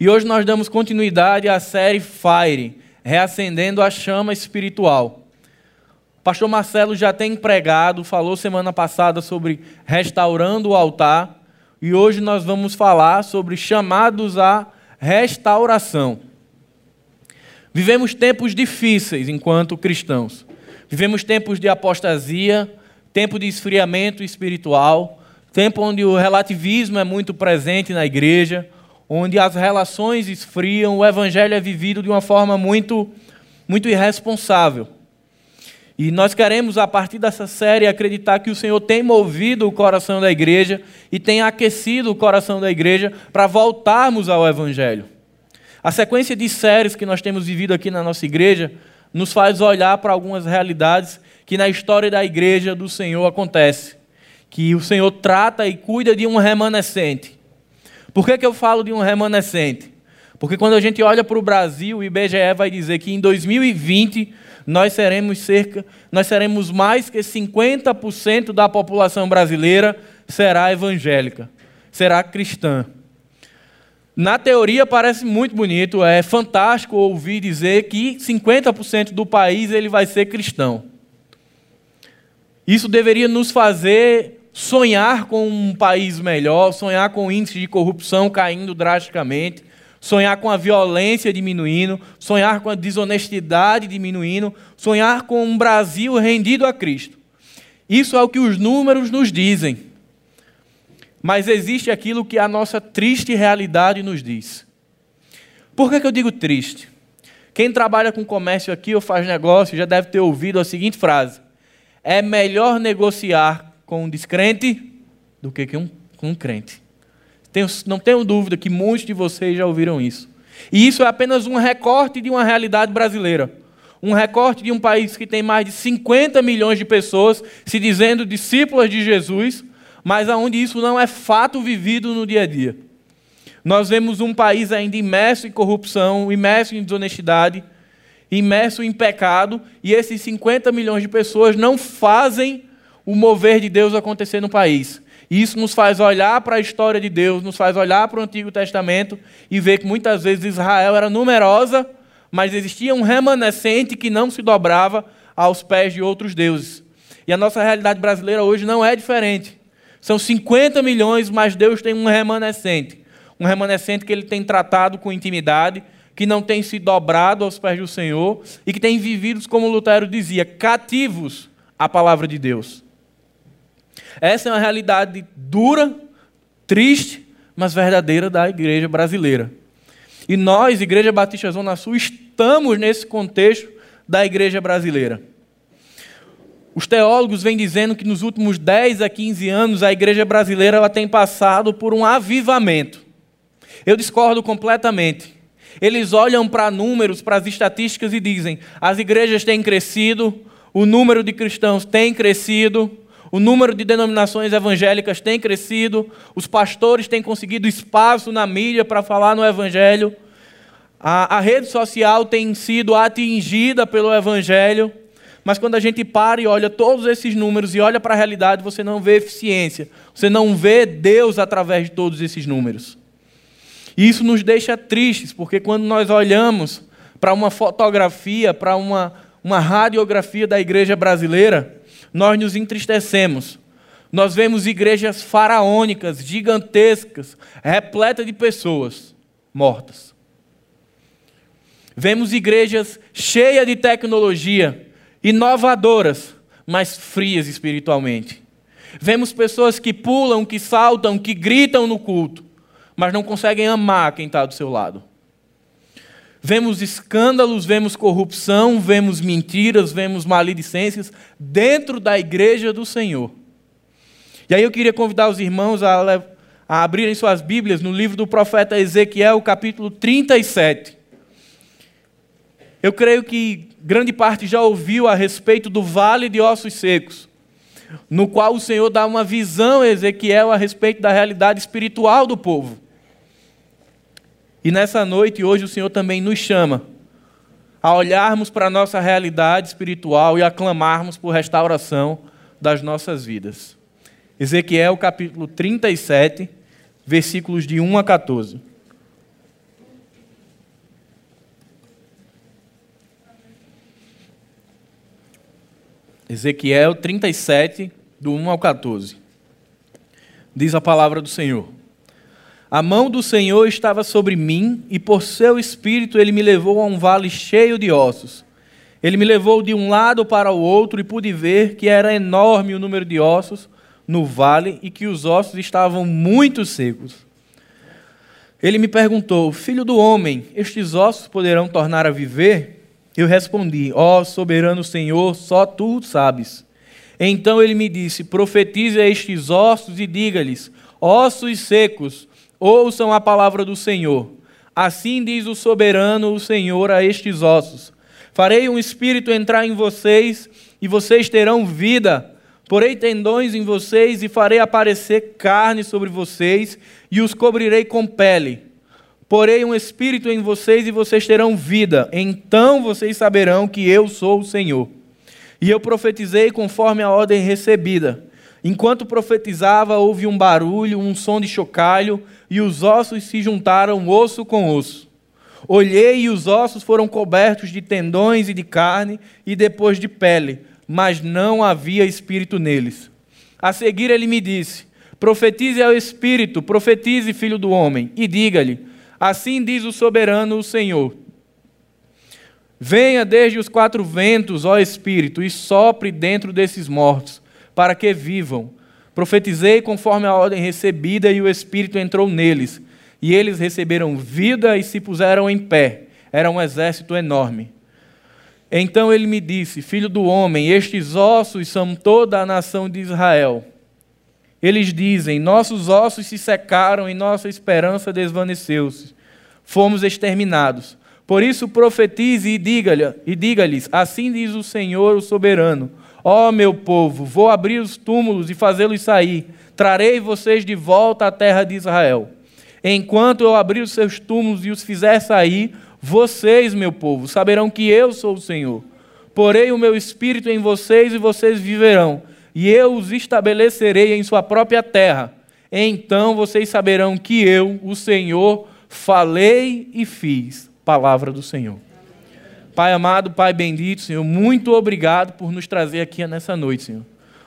E hoje nós damos continuidade à série Fire, reacendendo a chama espiritual. O pastor Marcelo já tem pregado, falou semana passada sobre restaurando o altar, e hoje nós vamos falar sobre chamados à restauração. Vivemos tempos difíceis enquanto cristãos. Vivemos tempos de apostasia, tempo de esfriamento espiritual, tempo onde o relativismo é muito presente na igreja, onde as relações esfriam, o evangelho é vivido de uma forma muito muito irresponsável. E nós queremos, a partir dessa série, acreditar que o Senhor tem movido o coração da igreja e tem aquecido o coração da igreja para voltarmos ao Evangelho. A sequência de séries que nós temos vivido aqui na nossa igreja nos faz olhar para algumas realidades que na história da igreja do Senhor acontece. Que o Senhor trata e cuida de um remanescente. Por que, que eu falo de um remanescente? Porque quando a gente olha para o Brasil, o IBGE vai dizer que em 2020 nós seremos cerca, nós seremos mais que 50% da população brasileira será evangélica, será cristã. Na teoria parece muito bonito, é fantástico ouvir dizer que 50% do país ele vai ser cristão. Isso deveria nos fazer sonhar com um país melhor, sonhar com o índice de corrupção caindo drasticamente, sonhar com a violência diminuindo, sonhar com a desonestidade diminuindo, sonhar com um Brasil rendido a Cristo. Isso é o que os números nos dizem. Mas existe aquilo que a nossa triste realidade nos diz. Por que, que eu digo triste? Quem trabalha com comércio aqui ou faz negócio já deve ter ouvido a seguinte frase: É melhor negociar com um descrente do que com um crente. Tenho, não tenho dúvida que muitos de vocês já ouviram isso. E isso é apenas um recorte de uma realidade brasileira. Um recorte de um país que tem mais de 50 milhões de pessoas se dizendo discípulas de Jesus, mas aonde isso não é fato vivido no dia a dia. Nós vemos um país ainda imerso em corrupção, imerso em desonestidade, imerso em pecado, e esses 50 milhões de pessoas não fazem o mover de Deus acontecer no país. E isso nos faz olhar para a história de Deus, nos faz olhar para o Antigo Testamento e ver que muitas vezes Israel era numerosa, mas existia um remanescente que não se dobrava aos pés de outros deuses. E a nossa realidade brasileira hoje não é diferente. São 50 milhões, mas Deus tem um remanescente. Um remanescente que ele tem tratado com intimidade, que não tem se dobrado aos pés do Senhor e que tem vivido, como Lutero dizia, cativos à palavra de Deus. Essa é uma realidade dura, triste, mas verdadeira da igreja brasileira. E nós, Igreja Batista Zona Sul, estamos nesse contexto da igreja brasileira. Os teólogos vêm dizendo que nos últimos 10 a 15 anos a igreja brasileira ela tem passado por um avivamento. Eu discordo completamente. Eles olham para números, para as estatísticas e dizem: as igrejas têm crescido, o número de cristãos tem crescido, o número de denominações evangélicas tem crescido, os pastores têm conseguido espaço na mídia para falar no evangelho, a, a rede social tem sido atingida pelo evangelho. Mas quando a gente para e olha todos esses números e olha para a realidade, você não vê eficiência. Você não vê Deus através de todos esses números. E isso nos deixa tristes, porque quando nós olhamos para uma fotografia, para uma, uma radiografia da igreja brasileira, nós nos entristecemos. Nós vemos igrejas faraônicas, gigantescas, repletas de pessoas mortas. Vemos igrejas cheias de tecnologia, inovadoras, mas frias espiritualmente. Vemos pessoas que pulam, que saltam, que gritam no culto, mas não conseguem amar quem está do seu lado. Vemos escândalos, vemos corrupção, vemos mentiras, vemos maledicências dentro da igreja do Senhor. E aí eu queria convidar os irmãos a, a abrirem suas Bíblias no livro do profeta Ezequiel, capítulo 37. Eu creio que grande parte já ouviu a respeito do vale de ossos secos, no qual o Senhor dá uma visão a Ezequiel a respeito da realidade espiritual do povo. E nessa noite, hoje, o Senhor também nos chama a olharmos para a nossa realidade espiritual e a clamarmos por restauração das nossas vidas. Ezequiel capítulo 37, versículos de 1 a 14. Ezequiel 37, do 1 ao 14. Diz a palavra do Senhor. A mão do Senhor estava sobre mim, e por seu espírito ele me levou a um vale cheio de ossos. Ele me levou de um lado para o outro e pude ver que era enorme o número de ossos no vale e que os ossos estavam muito secos. Ele me perguntou: Filho do homem, estes ossos poderão tornar a viver? Eu respondi: Ó oh, soberano Senhor, só tu sabes. Então ele me disse: Profetize a estes ossos e diga-lhes: Ossos secos, ouçam a palavra do Senhor. Assim diz o soberano, o Senhor, a estes ossos: Farei um espírito entrar em vocês e vocês terão vida. Porei tendões em vocês e farei aparecer carne sobre vocês e os cobrirei com pele Porei um espírito em vocês e vocês terão vida. Então vocês saberão que eu sou o Senhor. E eu profetizei conforme a ordem recebida. Enquanto profetizava, houve um barulho, um som de chocalho, e os ossos se juntaram osso com osso. Olhei e os ossos foram cobertos de tendões e de carne, e depois de pele, mas não havia espírito neles. A seguir ele me disse: Profetize ao espírito, profetize, filho do homem, e diga-lhe: Assim diz o soberano o Senhor: Venha desde os quatro ventos, ó Espírito, e sopre dentro desses mortos, para que vivam. Profetizei conforme a ordem recebida, e o Espírito entrou neles. E eles receberam vida e se puseram em pé. Era um exército enorme. Então ele me disse: Filho do homem, estes ossos são toda a nação de Israel. Eles dizem: Nossos ossos se secaram e nossa esperança desvaneceu-se. Fomos exterminados. Por isso profetize e diga-lhes: diga Assim diz o Senhor, o soberano: Ó oh, meu povo, vou abrir os túmulos e fazê-los sair. Trarei vocês de volta à terra de Israel. Enquanto eu abrir os seus túmulos e os fizer sair, vocês, meu povo, saberão que eu sou o Senhor. Porei o meu espírito em vocês e vocês viverão e eu os estabelecerei em sua própria terra. Então vocês saberão que eu, o Senhor, falei e fiz. Palavra do Senhor. Pai amado, Pai bendito, Senhor, muito obrigado por nos trazer aqui nessa noite, Senhor.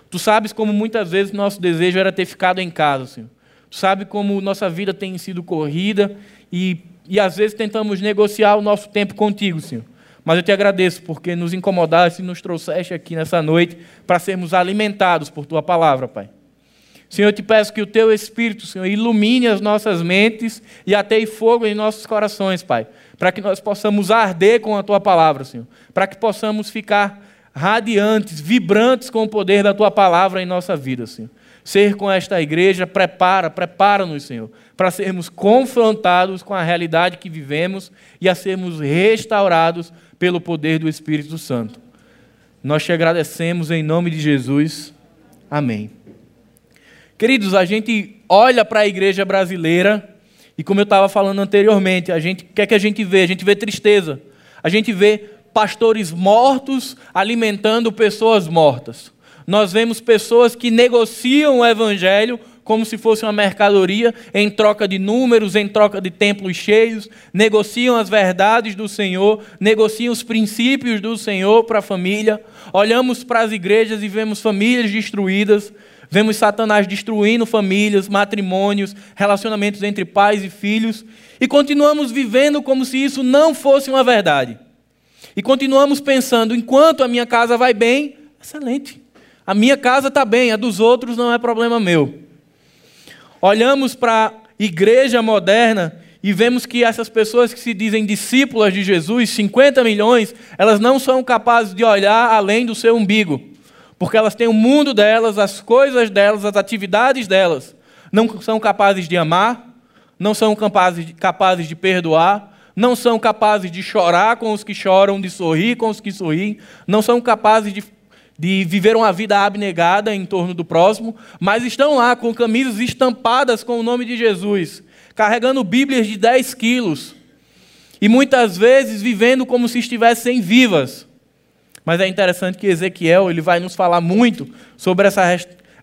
Tu sabes como muitas vezes nosso desejo era ter ficado em casa, Senhor. Tu sabes como nossa vida tem sido corrida e, e às vezes tentamos negociar o nosso tempo contigo, Senhor. Mas eu te agradeço porque nos incomodaste e nos trouxeste aqui nessa noite para sermos alimentados por tua palavra, Pai. Senhor, eu te peço que o teu Espírito, Senhor, ilumine as nossas mentes e ateie fogo em nossos corações, Pai, para que nós possamos arder com a tua palavra, Senhor, para que possamos ficar radiantes, vibrantes com o poder da tua palavra em nossa vida, Senhor. Ser com esta igreja, prepara, prepara-nos, Senhor, para sermos confrontados com a realidade que vivemos e a sermos restaurados pelo poder do Espírito Santo. Nós te agradecemos em nome de Jesus. Amém. Queridos, a gente olha para a igreja brasileira e, como eu estava falando anteriormente, a gente, o que é que a gente vê? A gente vê tristeza. A gente vê pastores mortos alimentando pessoas mortas. Nós vemos pessoas que negociam o evangelho como se fosse uma mercadoria, em troca de números, em troca de templos cheios, negociam as verdades do Senhor, negociam os princípios do Senhor para a família. Olhamos para as igrejas e vemos famílias destruídas, vemos Satanás destruindo famílias, matrimônios, relacionamentos entre pais e filhos, e continuamos vivendo como se isso não fosse uma verdade. E continuamos pensando: enquanto a minha casa vai bem, excelente. A minha casa está bem, a dos outros não é problema meu olhamos para a igreja moderna e vemos que essas pessoas que se dizem discípulas de Jesus, 50 milhões, elas não são capazes de olhar além do seu umbigo, porque elas têm o mundo delas, as coisas delas, as atividades delas. Não são capazes de amar, não são capazes de, capazes de perdoar, não são capazes de chorar com os que choram, de sorrir com os que sorriem, não são capazes de de viver uma vida abnegada em torno do próximo, mas estão lá com camisas estampadas com o nome de Jesus, carregando Bíblias de 10 quilos, e muitas vezes vivendo como se estivessem vivas. Mas é interessante que Ezequiel ele vai nos falar muito sobre essa,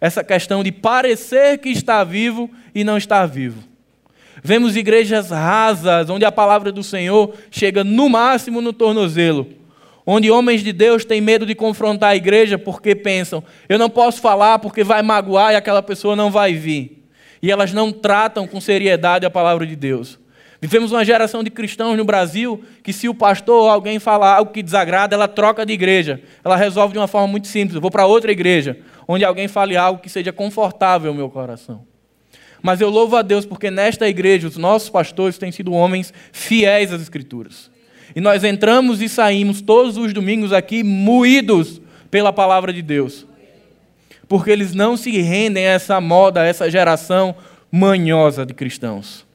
essa questão de parecer que está vivo e não estar vivo. Vemos igrejas rasas, onde a palavra do Senhor chega no máximo no tornozelo onde homens de Deus têm medo de confrontar a igreja porque pensam, eu não posso falar porque vai magoar e aquela pessoa não vai vir. E elas não tratam com seriedade a palavra de Deus. Vivemos uma geração de cristãos no Brasil que, se o pastor ou alguém falar algo que desagrada, ela troca de igreja. Ela resolve de uma forma muito simples: vou para outra igreja, onde alguém fale algo que seja confortável ao meu coração. Mas eu louvo a Deus porque nesta igreja os nossos pastores têm sido homens fiéis às Escrituras. E nós entramos e saímos todos os domingos aqui moídos pela palavra de Deus. Porque eles não se rendem a essa moda, a essa geração manhosa de cristãos.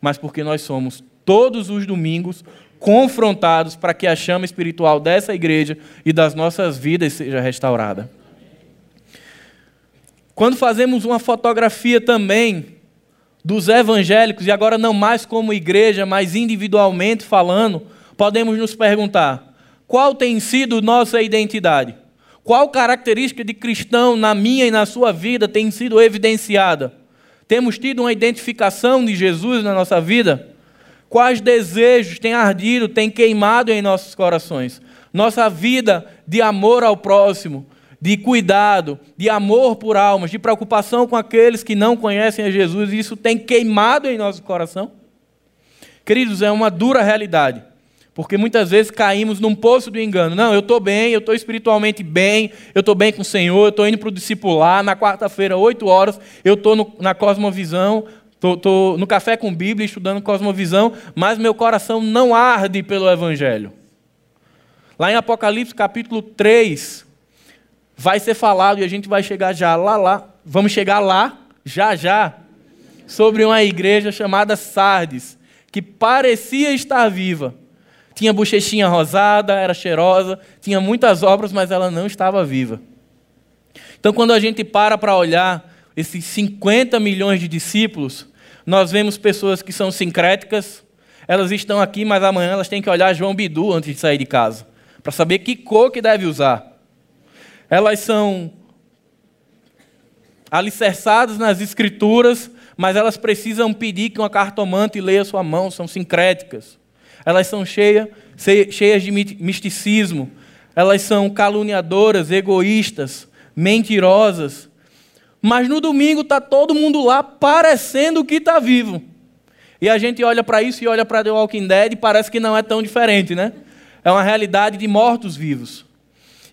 Mas porque nós somos todos os domingos confrontados para que a chama espiritual dessa igreja e das nossas vidas seja restaurada. Quando fazemos uma fotografia também dos evangélicos, e agora não mais como igreja, mas individualmente falando, podemos nos perguntar: qual tem sido nossa identidade? Qual característica de cristão na minha e na sua vida tem sido evidenciada? Temos tido uma identificação de Jesus na nossa vida? Quais desejos têm ardido, têm queimado em nossos corações? Nossa vida de amor ao próximo, de cuidado, de amor por almas, de preocupação com aqueles que não conhecem a Jesus, isso tem queimado em nosso coração? Queridos, é uma dura realidade, porque muitas vezes caímos num poço do engano. Não, eu estou bem, eu estou espiritualmente bem, eu estou bem com o Senhor, eu estou indo para o discipular, na quarta-feira, 8 horas, eu estou na Cosmovisão, estou no Café com Bíblia, estudando Cosmovisão, mas meu coração não arde pelo Evangelho. Lá em Apocalipse capítulo 3, vai ser falado e a gente vai chegar já lá, lá. Vamos chegar lá, já, já, sobre uma igreja chamada Sardes, que parecia estar viva. Tinha bochechinha rosada, era cheirosa, tinha muitas obras, mas ela não estava viva. Então, quando a gente para para olhar esses 50 milhões de discípulos, nós vemos pessoas que são sincréticas, elas estão aqui, mas amanhã elas têm que olhar João Bidu antes de sair de casa, para saber que cor que deve usar elas são alicerçadas nas escrituras, mas elas precisam pedir que uma cartomante leia sua mão, são sincréticas. Elas são cheias, cheias de misticismo, elas são caluniadoras, egoístas, mentirosas. Mas no domingo está todo mundo lá parecendo que está vivo. E a gente olha para isso e olha para The Walking Dead e parece que não é tão diferente, né? É uma realidade de mortos vivos.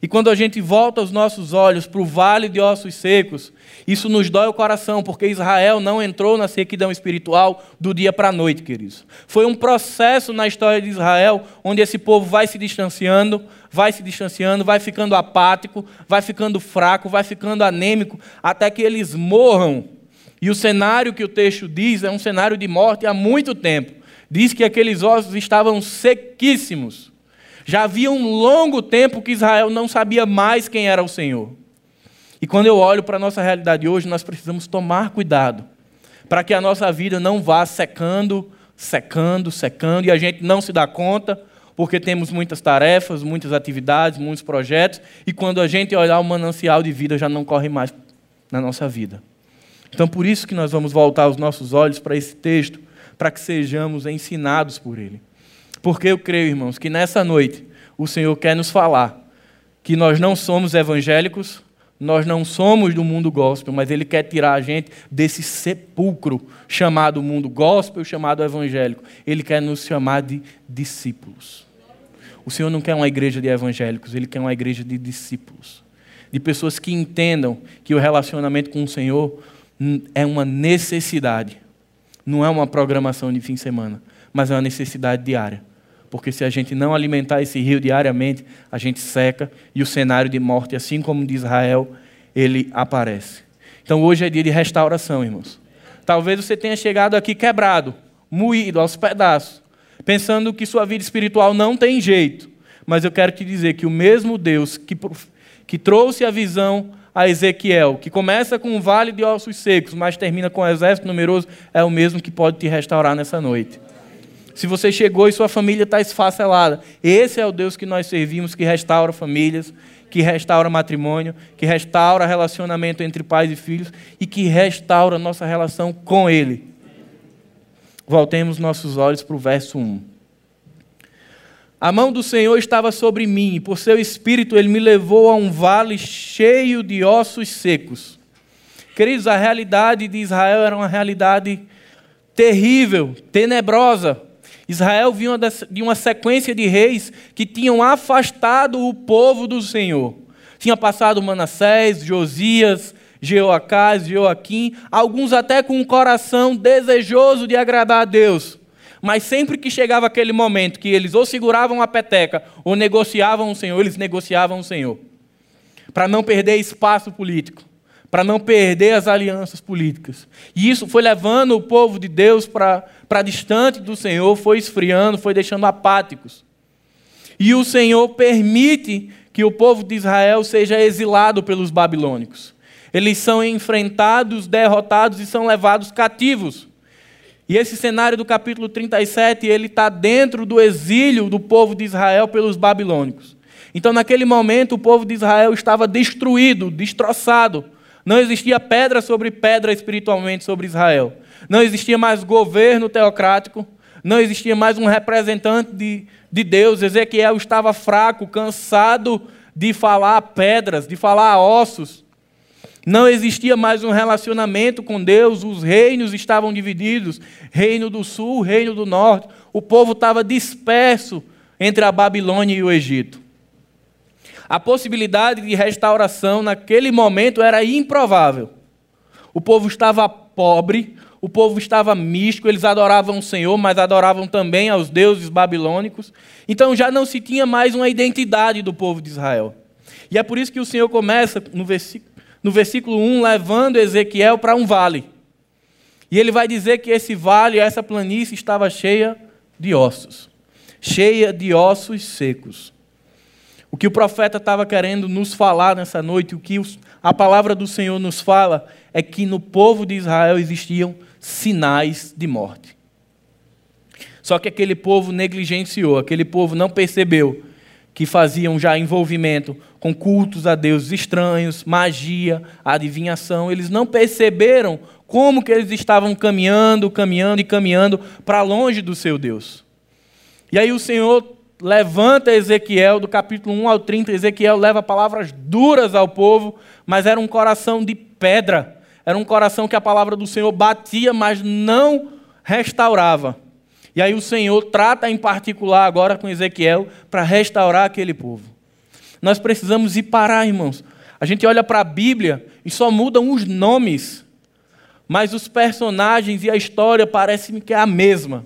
E quando a gente volta os nossos olhos para o vale de ossos secos, isso nos dói o coração, porque Israel não entrou na sequidão espiritual do dia para a noite, queridos. Foi um processo na história de Israel onde esse povo vai se distanciando, vai se distanciando, vai ficando apático, vai ficando fraco, vai ficando anêmico, até que eles morram. E o cenário que o texto diz é um cenário de morte há muito tempo. Diz que aqueles ossos estavam sequíssimos. Já havia um longo tempo que Israel não sabia mais quem era o Senhor. E quando eu olho para a nossa realidade hoje, nós precisamos tomar cuidado para que a nossa vida não vá secando, secando, secando, e a gente não se dá conta, porque temos muitas tarefas, muitas atividades, muitos projetos, e quando a gente olhar o manancial de vida já não corre mais na nossa vida. Então, por isso que nós vamos voltar os nossos olhos para esse texto, para que sejamos ensinados por ele. Porque eu creio, irmãos, que nessa noite o Senhor quer nos falar que nós não somos evangélicos, nós não somos do mundo gospel, mas Ele quer tirar a gente desse sepulcro chamado mundo gospel, chamado evangélico. Ele quer nos chamar de discípulos. O Senhor não quer uma igreja de evangélicos, Ele quer uma igreja de discípulos. De pessoas que entendam que o relacionamento com o Senhor é uma necessidade, não é uma programação de fim de semana, mas é uma necessidade diária porque se a gente não alimentar esse rio diariamente, a gente seca e o cenário de morte, assim como de Israel, ele aparece. Então hoje é dia de restauração, irmãos. Talvez você tenha chegado aqui quebrado, moído aos pedaços, pensando que sua vida espiritual não tem jeito. Mas eu quero te dizer que o mesmo Deus que, que trouxe a visão a Ezequiel, que começa com um vale de ossos secos, mas termina com um exército numeroso, é o mesmo que pode te restaurar nessa noite se você chegou e sua família está esfacelada. Esse é o Deus que nós servimos, que restaura famílias, que restaura matrimônio, que restaura relacionamento entre pais e filhos e que restaura nossa relação com Ele. Voltemos nossos olhos para o verso 1. A mão do Senhor estava sobre mim, e por seu espírito ele me levou a um vale cheio de ossos secos. Queridos, a realidade de Israel era uma realidade terrível, tenebrosa. Israel vinha de uma sequência de reis que tinham afastado o povo do Senhor. Tinha passado Manassés, Josias, Jeoacás, Joaquim, alguns até com um coração desejoso de agradar a Deus. Mas sempre que chegava aquele momento que eles ou seguravam a peteca ou negociavam o Senhor, eles negociavam o Senhor. Para não perder espaço político, para não perder as alianças políticas. E isso foi levando o povo de Deus para distante do Senhor, foi esfriando, foi deixando apáticos. E o Senhor permite que o povo de Israel seja exilado pelos babilônicos. Eles são enfrentados, derrotados e são levados cativos. E esse cenário do capítulo 37, ele está dentro do exílio do povo de Israel pelos babilônicos. Então, naquele momento, o povo de Israel estava destruído, destroçado. Não existia pedra sobre pedra espiritualmente sobre Israel. Não existia mais governo teocrático. Não existia mais um representante de, de Deus. Ezequiel estava fraco, cansado de falar pedras, de falar ossos. Não existia mais um relacionamento com Deus, os reinos estavam divididos reino do sul, reino do norte. O povo estava disperso entre a Babilônia e o Egito. A possibilidade de restauração naquele momento era improvável. O povo estava pobre, o povo estava místico, eles adoravam o Senhor, mas adoravam também aos deuses babilônicos. Então já não se tinha mais uma identidade do povo de Israel. E é por isso que o Senhor começa no versículo no versículo 1, levando Ezequiel para um vale. E ele vai dizer que esse vale, essa planície, estava cheia de ossos cheia de ossos secos. O que o profeta estava querendo nos falar nessa noite, o que a palavra do Senhor nos fala, é que no povo de Israel existiam sinais de morte. Só que aquele povo negligenciou, aquele povo não percebeu que faziam já envolvimento com cultos a deuses estranhos, magia, adivinhação, eles não perceberam como que eles estavam caminhando, caminhando e caminhando para longe do seu Deus. E aí o Senhor levanta Ezequiel, do capítulo 1 ao 30, Ezequiel leva palavras duras ao povo, mas era um coração de pedra, era um coração que a palavra do Senhor batia, mas não restaurava. E aí o Senhor trata em particular agora com Ezequiel para restaurar aquele povo. Nós precisamos ir parar, irmãos. A gente olha para a Bíblia e só mudam os nomes, mas os personagens e a história parecem que é a mesma.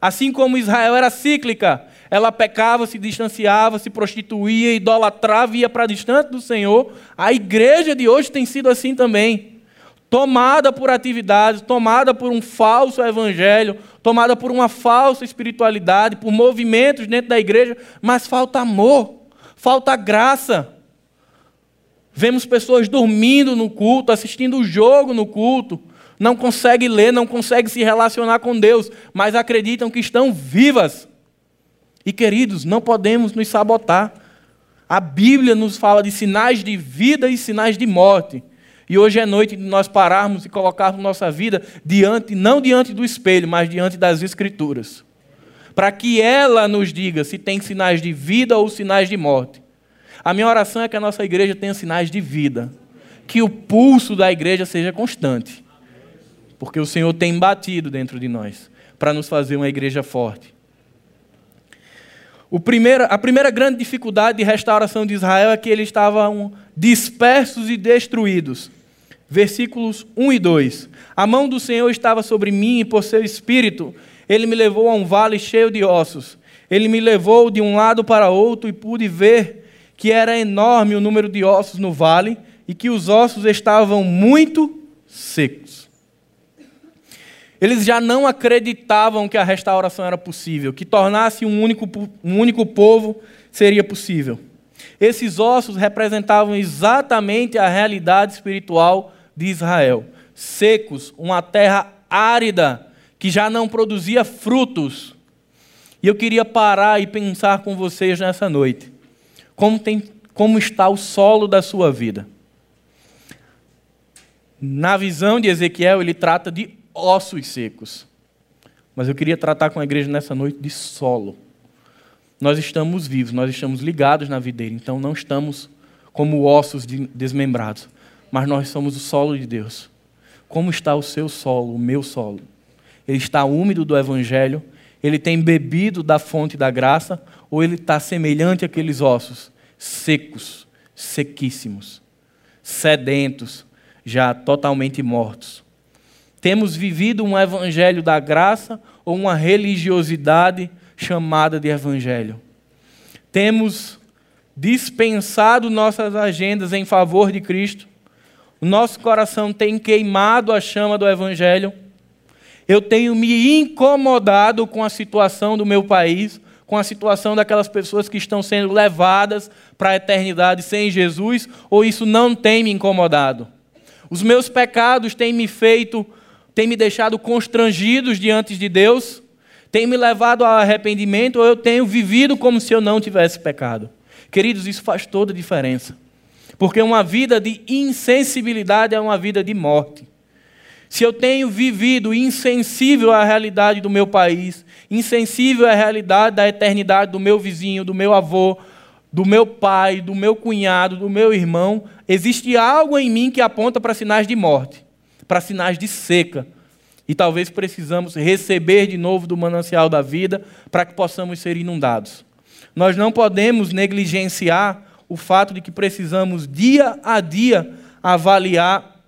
Assim como Israel era cíclica, ela pecava, se distanciava, se prostituía, idolatrava ia para distante do Senhor. A igreja de hoje tem sido assim também tomada por atividades, tomada por um falso evangelho, tomada por uma falsa espiritualidade, por movimentos dentro da igreja, mas falta amor, falta graça. Vemos pessoas dormindo no culto, assistindo o jogo no culto, não conseguem ler, não conseguem se relacionar com Deus, mas acreditam que estão vivas. E queridos, não podemos nos sabotar. A Bíblia nos fala de sinais de vida e sinais de morte. E hoje é noite de nós pararmos e colocarmos nossa vida diante, não diante do espelho, mas diante das Escrituras. Para que ela nos diga se tem sinais de vida ou sinais de morte. A minha oração é que a nossa igreja tenha sinais de vida. Que o pulso da igreja seja constante. Porque o Senhor tem batido dentro de nós para nos fazer uma igreja forte. Primeiro, a primeira grande dificuldade de restauração de Israel é que eles estavam dispersos e destruídos. Versículos 1 e 2. A mão do Senhor estava sobre mim e por seu espírito ele me levou a um vale cheio de ossos. Ele me levou de um lado para outro e pude ver que era enorme o número de ossos no vale e que os ossos estavam muito secos. Eles já não acreditavam que a restauração era possível, que tornar-se um único, um único povo seria possível. Esses ossos representavam exatamente a realidade espiritual de Israel. Secos, uma terra árida, que já não produzia frutos. E eu queria parar e pensar com vocês nessa noite. Como, tem, como está o solo da sua vida? Na visão de Ezequiel, ele trata de ossos secos. Mas eu queria tratar com a igreja nessa noite de solo. nós estamos vivos, nós estamos ligados na videira, então não estamos como ossos desmembrados, mas nós somos o solo de Deus. Como está o seu solo, o meu solo? Ele está úmido do Evangelho? Ele tem bebido da fonte da graça? Ou ele está semelhante àqueles ossos, secos, sequíssimos, sedentos, já totalmente mortos? Temos vivido um Evangelho da graça ou uma religiosidade chamada de Evangelho? Temos dispensado nossas agendas em favor de Cristo? O nosso coração tem queimado a chama do Evangelho? Eu tenho me incomodado com a situação do meu país, com a situação daquelas pessoas que estão sendo levadas para a eternidade sem Jesus, ou isso não tem me incomodado? Os meus pecados têm me feito, têm me deixado constrangidos diante de Deus? Têm me levado ao arrependimento, ou eu tenho vivido como se eu não tivesse pecado? Queridos, isso faz toda a diferença. Porque uma vida de insensibilidade é uma vida de morte. Se eu tenho vivido insensível à realidade do meu país, insensível à realidade da eternidade do meu vizinho, do meu avô, do meu pai, do meu cunhado, do meu irmão, existe algo em mim que aponta para sinais de morte, para sinais de seca. E talvez precisamos receber de novo do manancial da vida para que possamos ser inundados. Nós não podemos negligenciar o fato de que precisamos dia a dia avaliar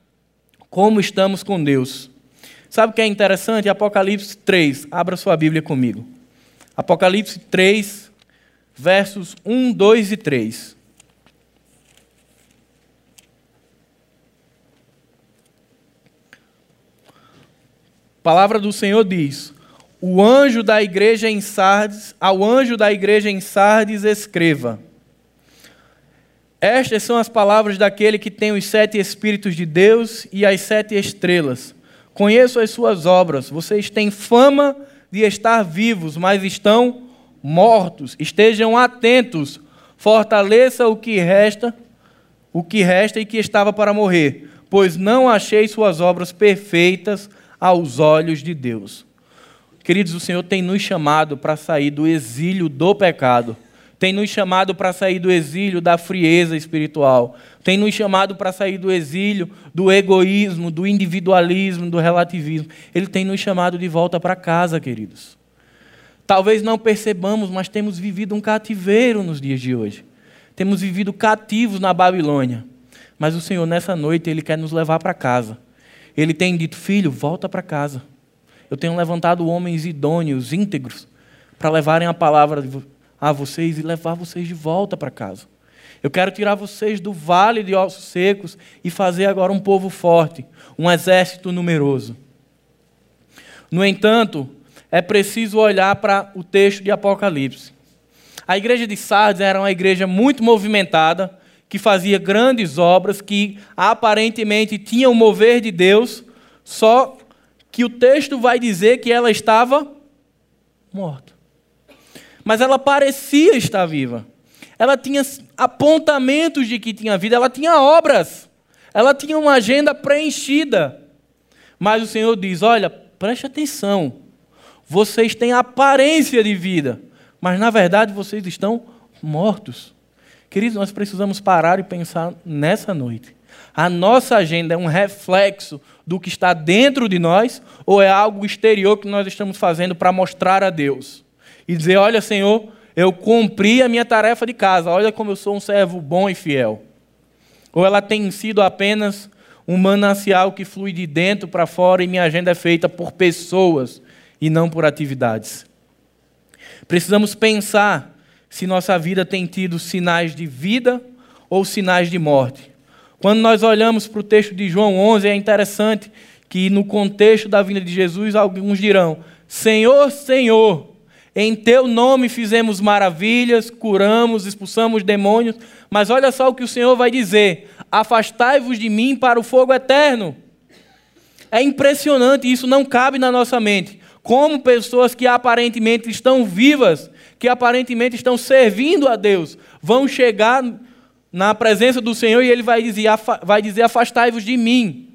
como estamos com Deus. Sabe o que é interessante? Apocalipse 3, abra sua Bíblia comigo. Apocalipse 3, versos 1, 2 e 3. Palavra do Senhor diz: o anjo da igreja em Sardes, ao anjo da igreja em Sardes escreva: Estas são as palavras daquele que tem os sete espíritos de Deus e as sete estrelas. Conheço as suas obras. Vocês têm fama de estar vivos, mas estão mortos. Estejam atentos. Fortaleça o que resta, o que resta e que estava para morrer, pois não achei suas obras perfeitas aos olhos de Deus. Queridos, o Senhor tem nos chamado para sair do exílio do pecado, tem nos chamado para sair do exílio da frieza espiritual, tem nos chamado para sair do exílio do egoísmo, do individualismo, do relativismo. Ele tem nos chamado de volta para casa, queridos. Talvez não percebamos, mas temos vivido um cativeiro nos dias de hoje. Temos vivido cativos na Babilônia. Mas o Senhor, nessa noite, Ele quer nos levar para casa. Ele tem dito: Filho, volta para casa. Eu tenho levantado homens idôneos, íntegros, para levarem a palavra a vocês e levar vocês de volta para casa. Eu quero tirar vocês do vale de ossos secos e fazer agora um povo forte, um exército numeroso. No entanto, é preciso olhar para o texto de Apocalipse. A igreja de Sardes era uma igreja muito movimentada, que fazia grandes obras, que aparentemente tinha o mover de Deus, só que o texto vai dizer que ela estava morta. Mas ela parecia estar viva. Ela tinha apontamentos de que tinha vida, ela tinha obras. Ela tinha uma agenda preenchida. Mas o Senhor diz: Olha, preste atenção. Vocês têm aparência de vida, mas na verdade vocês estão mortos. Queridos, nós precisamos parar e pensar nessa noite. A nossa agenda é um reflexo do que está dentro de nós ou é algo exterior que nós estamos fazendo para mostrar a Deus? E dizer: Olha, Senhor, eu cumpri a minha tarefa de casa, olha como eu sou um servo bom e fiel. Ou ela tem sido apenas um manancial que flui de dentro para fora e minha agenda é feita por pessoas e não por atividades. Precisamos pensar se nossa vida tem tido sinais de vida ou sinais de morte. Quando nós olhamos para o texto de João 11, é interessante que no contexto da vinda de Jesus, alguns dirão: Senhor, Senhor, em teu nome fizemos maravilhas, curamos, expulsamos demônios, mas olha só o que o Senhor vai dizer: Afastai-vos de mim para o fogo eterno. É impressionante, isso não cabe na nossa mente. Como pessoas que aparentemente estão vivas, que aparentemente estão servindo a Deus, vão chegar na presença do Senhor e ele vai dizer, vai dizer afastai-vos de mim.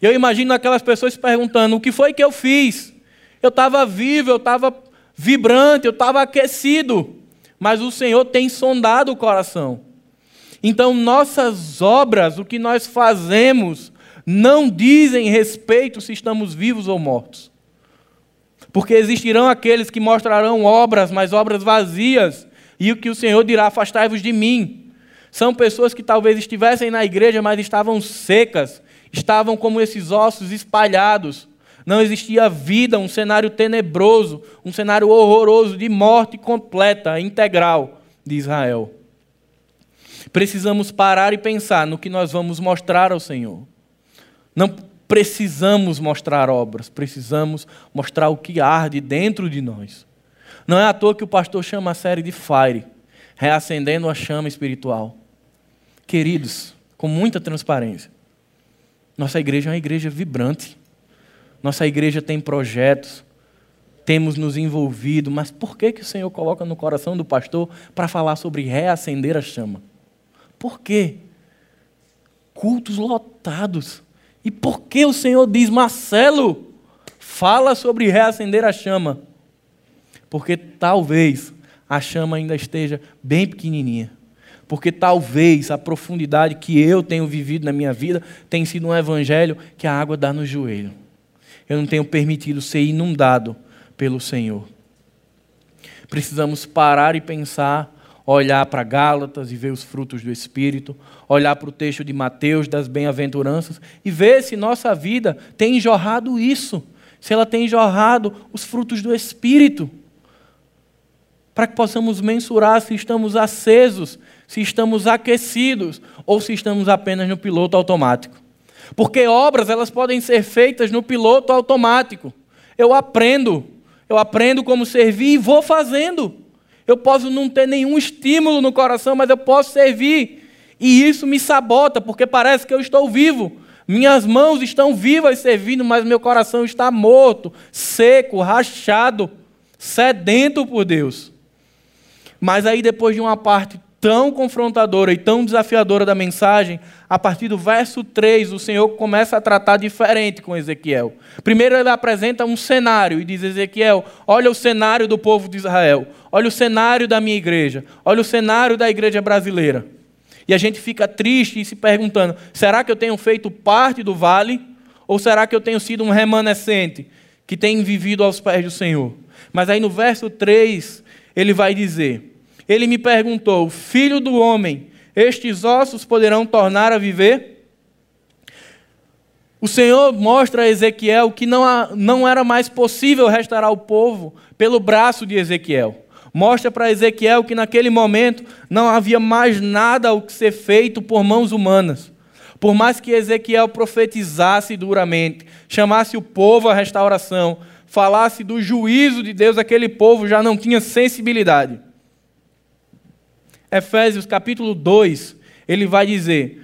Eu imagino aquelas pessoas perguntando: o que foi que eu fiz? Eu estava vivo, eu estava vibrante, eu estava aquecido, mas o Senhor tem sondado o coração. Então, nossas obras, o que nós fazemos, não dizem respeito se estamos vivos ou mortos. Porque existirão aqueles que mostrarão obras, mas obras vazias, e o que o Senhor dirá: afastai-vos de mim. São pessoas que talvez estivessem na igreja, mas estavam secas, estavam como esses ossos espalhados. Não existia vida, um cenário tenebroso, um cenário horroroso de morte completa, integral de Israel. Precisamos parar e pensar no que nós vamos mostrar ao Senhor. Não precisamos mostrar obras, precisamos mostrar o que arde dentro de nós. Não é à toa que o pastor chama a série de Fire, reacendendo a chama espiritual. Queridos, com muita transparência, nossa igreja é uma igreja vibrante. Nossa igreja tem projetos, temos nos envolvido, mas por que, que o Senhor coloca no coração do pastor para falar sobre reacender a chama? Por quê? Cultos lotados. E por que o Senhor diz, Marcelo, fala sobre reacender a chama? Porque talvez a chama ainda esteja bem pequenininha. Porque talvez a profundidade que eu tenho vivido na minha vida tenha sido um evangelho que a água dá no joelho. Eu não tenho permitido ser inundado pelo Senhor. Precisamos parar e pensar olhar para Gálatas e ver os frutos do Espírito, olhar para o texto de Mateus das bem-aventuranças e ver se nossa vida tem jorrado isso, se ela tem jorrado os frutos do Espírito, para que possamos mensurar se estamos acesos, se estamos aquecidos ou se estamos apenas no piloto automático. Porque obras elas podem ser feitas no piloto automático. Eu aprendo, eu aprendo como servir e vou fazendo. Eu posso não ter nenhum estímulo no coração, mas eu posso servir. E isso me sabota, porque parece que eu estou vivo. Minhas mãos estão vivas servindo, mas meu coração está morto, seco, rachado, sedento por Deus. Mas aí, depois de uma parte tão confrontadora e tão desafiadora da mensagem, a partir do verso 3, o Senhor começa a tratar diferente com Ezequiel. Primeiro, ele apresenta um cenário e diz: Ezequiel, olha o cenário do povo de Israel, olha o cenário da minha igreja, olha o cenário da igreja brasileira. E a gente fica triste e se perguntando: será que eu tenho feito parte do vale? Ou será que eu tenho sido um remanescente que tem vivido aos pés do Senhor? Mas aí no verso 3, ele vai dizer: ele me perguntou: Filho do homem, estes ossos poderão tornar a viver? O Senhor mostra a Ezequiel que não, não era mais possível restaurar o povo pelo braço de Ezequiel. Mostra para Ezequiel que naquele momento não havia mais nada o que ser feito por mãos humanas. Por mais que Ezequiel profetizasse duramente, chamasse o povo à restauração, falasse do juízo de Deus, aquele povo já não tinha sensibilidade. Efésios capítulo 2, ele vai dizer: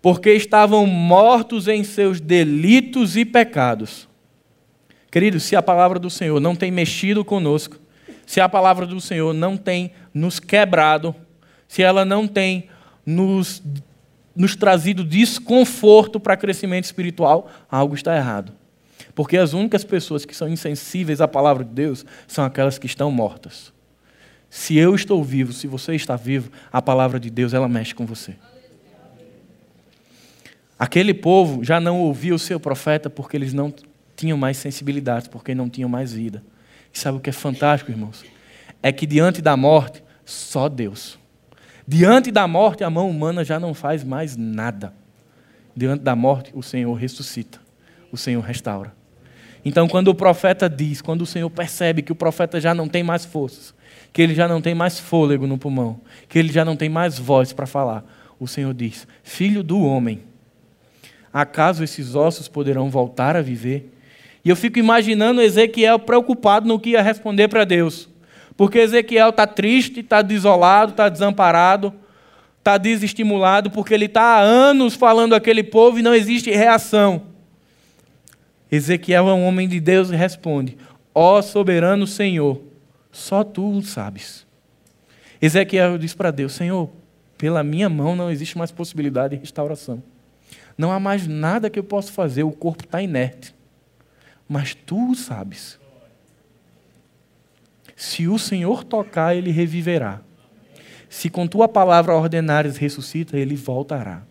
Porque estavam mortos em seus delitos e pecados. Queridos, se a palavra do Senhor não tem mexido conosco, se a palavra do Senhor não tem nos quebrado, se ela não tem nos, nos trazido desconforto para crescimento espiritual, algo está errado. Porque as únicas pessoas que são insensíveis à palavra de Deus são aquelas que estão mortas. Se eu estou vivo, se você está vivo, a palavra de Deus ela mexe com você. Aquele povo já não ouvia o seu profeta porque eles não tinham mais sensibilidade, porque não tinham mais vida. E sabe o que é fantástico, irmãos? É que diante da morte, só Deus. Diante da morte, a mão humana já não faz mais nada. Diante da morte, o Senhor ressuscita, o Senhor restaura. Então, quando o profeta diz, quando o Senhor percebe que o profeta já não tem mais forças, que ele já não tem mais fôlego no pulmão, que ele já não tem mais voz para falar. O Senhor diz: Filho do homem, acaso esses ossos poderão voltar a viver? E eu fico imaginando Ezequiel preocupado no que ia responder para Deus. Porque Ezequiel está triste, está desolado, está desamparado, está desestimulado, porque ele está há anos falando aquele povo e não existe reação. Ezequiel é um homem de Deus e responde: Ó soberano Senhor, só tu sabes. Ezequiel diz para Deus: Senhor, pela minha mão não existe mais possibilidade de restauração. Não há mais nada que eu possa fazer, o corpo está inerte. Mas tu sabes. Se o Senhor tocar, ele reviverá. Se com tua palavra ordenares ressuscita, ele voltará.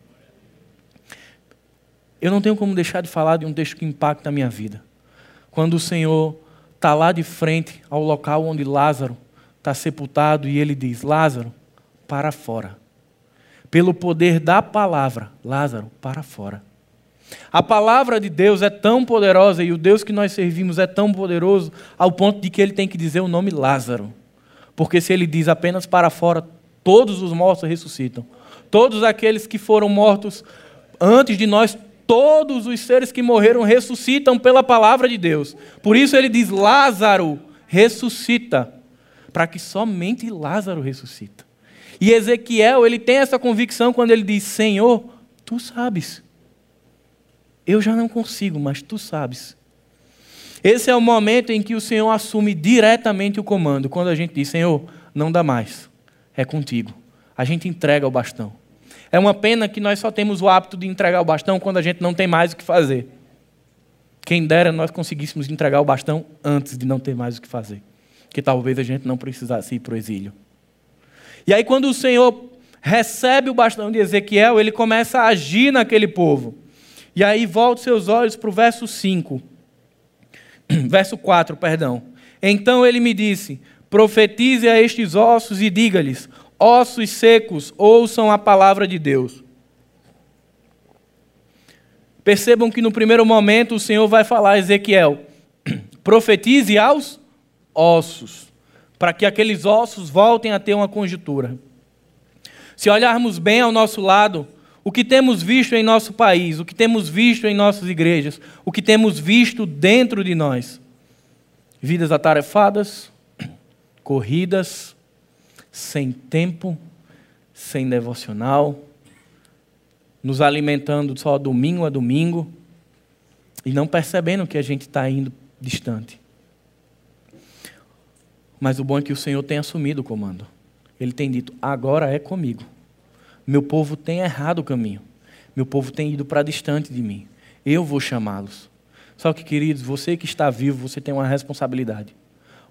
Eu não tenho como deixar de falar de um texto que impacta a minha vida. Quando o Senhor está lá de frente ao local onde Lázaro está sepultado e ele diz: Lázaro, para fora. Pelo poder da palavra, Lázaro, para fora. A palavra de Deus é tão poderosa e o Deus que nós servimos é tão poderoso ao ponto de que ele tem que dizer o nome Lázaro. Porque se ele diz apenas para fora, todos os mortos ressuscitam. Todos aqueles que foram mortos antes de nós, todos os seres que morreram ressuscitam pela palavra de Deus. Por isso ele diz: Lázaro, ressuscita. Para que somente Lázaro ressuscita. E Ezequiel, ele tem essa convicção quando ele diz: Senhor, tu sabes. Eu já não consigo, mas tu sabes. Esse é o momento em que o Senhor assume diretamente o comando, quando a gente diz: Senhor, não dá mais, é contigo. A gente entrega o bastão. É uma pena que nós só temos o hábito de entregar o bastão quando a gente não tem mais o que fazer. Quem dera nós conseguíssemos entregar o bastão antes de não ter mais o que fazer. Que talvez a gente não precisasse ir para o exílio. E aí, quando o Senhor recebe o bastão de Ezequiel, ele começa a agir naquele povo. E aí, volte seus olhos para o verso 5. Verso 4, perdão. Então ele me disse: Profetize a estes ossos e diga-lhes: Ossos secos, ouçam a palavra de Deus. Percebam que no primeiro momento o Senhor vai falar a Ezequiel: Profetize aos ossos para que aqueles ossos voltem a ter uma conjuntura. Se olharmos bem ao nosso lado, o que temos visto em nosso país, o que temos visto em nossas igrejas, o que temos visto dentro de nós, vidas atarefadas, corridas, sem tempo, sem devocional, nos alimentando só domingo a domingo e não percebendo que a gente está indo distante. Mas o bom é que o Senhor tem assumido o comando. Ele tem dito: agora é comigo. Meu povo tem errado o caminho. Meu povo tem ido para distante de mim. Eu vou chamá-los. Só que, queridos, você que está vivo, você tem uma responsabilidade.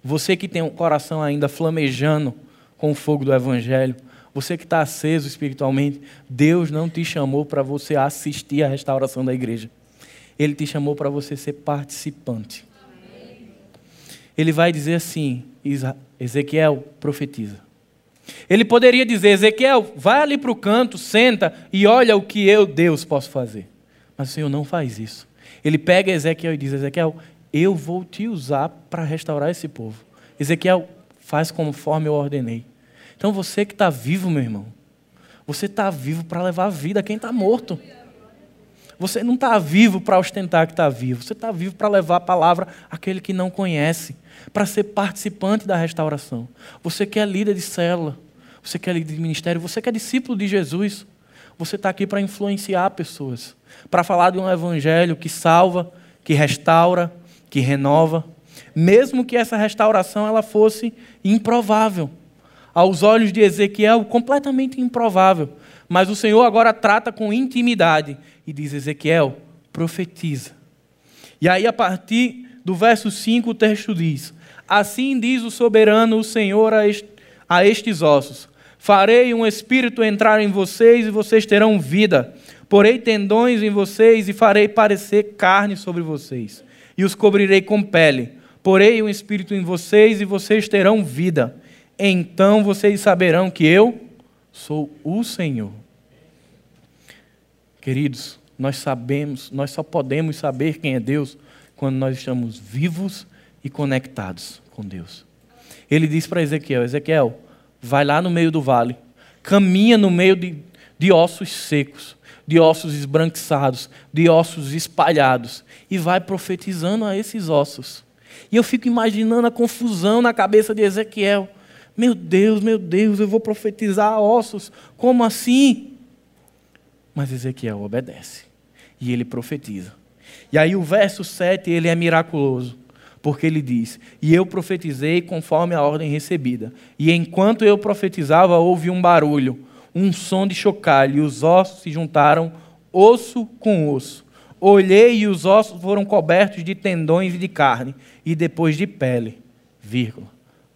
Você que tem um coração ainda flamejando com o fogo do Evangelho, você que está aceso espiritualmente, Deus não te chamou para você assistir à restauração da igreja. Ele te chamou para você ser participante. Ele vai dizer assim: Ezequiel profetiza. Ele poderia dizer: Ezequiel, vai ali para o canto, senta e olha o que eu, Deus, posso fazer. Mas o Senhor não faz isso. Ele pega Ezequiel e diz: Ezequiel, eu vou te usar para restaurar esse povo. Ezequiel, faz conforme eu ordenei. Então você que está vivo, meu irmão, você está vivo para levar a vida a quem está morto. Você não está vivo para ostentar que está vivo. Você está vivo para levar a palavra àquele que não conhece para ser participante da restauração. Você que é líder de célula, você que é líder de ministério, você que é discípulo de Jesus, você está aqui para influenciar pessoas, para falar de um evangelho que salva, que restaura, que renova, mesmo que essa restauração ela fosse improvável. Aos olhos de Ezequiel, completamente improvável. Mas o Senhor agora trata com intimidade e diz: Ezequiel, profetiza. E aí, a partir do verso 5, o texto diz: Assim diz o soberano, o Senhor, a, est a estes ossos: Farei um espírito entrar em vocês e vocês terão vida. Porei tendões em vocês e farei parecer carne sobre vocês. E os cobrirei com pele. Porei um espírito em vocês e vocês terão vida. Então vocês saberão que eu sou o Senhor. Queridos, nós sabemos, nós só podemos saber quem é Deus quando nós estamos vivos e conectados com Deus. Ele diz para Ezequiel: Ezequiel, vai lá no meio do vale, caminha no meio de, de ossos secos, de ossos esbranquiçados, de ossos espalhados, e vai profetizando a esses ossos. E eu fico imaginando a confusão na cabeça de Ezequiel. Meu Deus, meu Deus, eu vou profetizar ossos, como assim? Mas Ezequiel obedece e ele profetiza. E aí o verso 7, ele é miraculoso, porque ele diz: "E eu profetizei conforme a ordem recebida. E enquanto eu profetizava, houve um barulho, um som de chocalho, e os ossos se juntaram osso com osso. Olhei e os ossos foram cobertos de tendões e de carne, e depois de pele, vírgula.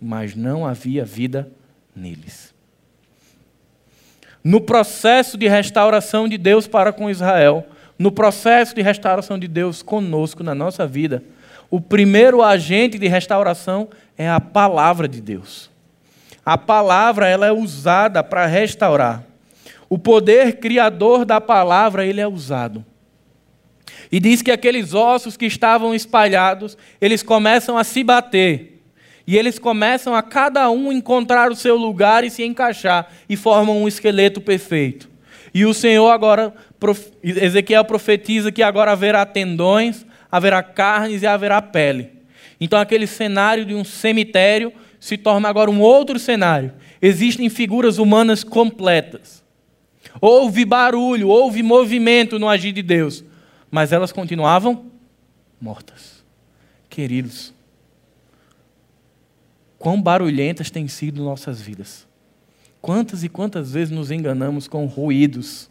mas não havia vida neles. No processo de restauração de Deus para com Israel, no processo de restauração de Deus conosco na nossa vida, o primeiro agente de restauração é a palavra de Deus. A palavra ela é usada para restaurar. O poder criador da palavra ele é usado. E diz que aqueles ossos que estavam espalhados, eles começam a se bater. E eles começam a cada um encontrar o seu lugar e se encaixar e formam um esqueleto perfeito. E o Senhor agora, Ezequiel profetiza que agora haverá tendões, haverá carnes e haverá pele. Então aquele cenário de um cemitério se torna agora um outro cenário. Existem figuras humanas completas. Houve barulho, houve movimento no agir de Deus, mas elas continuavam mortas. Queridos, quão barulhentas têm sido nossas vidas. Quantas e quantas vezes nos enganamos com ruídos,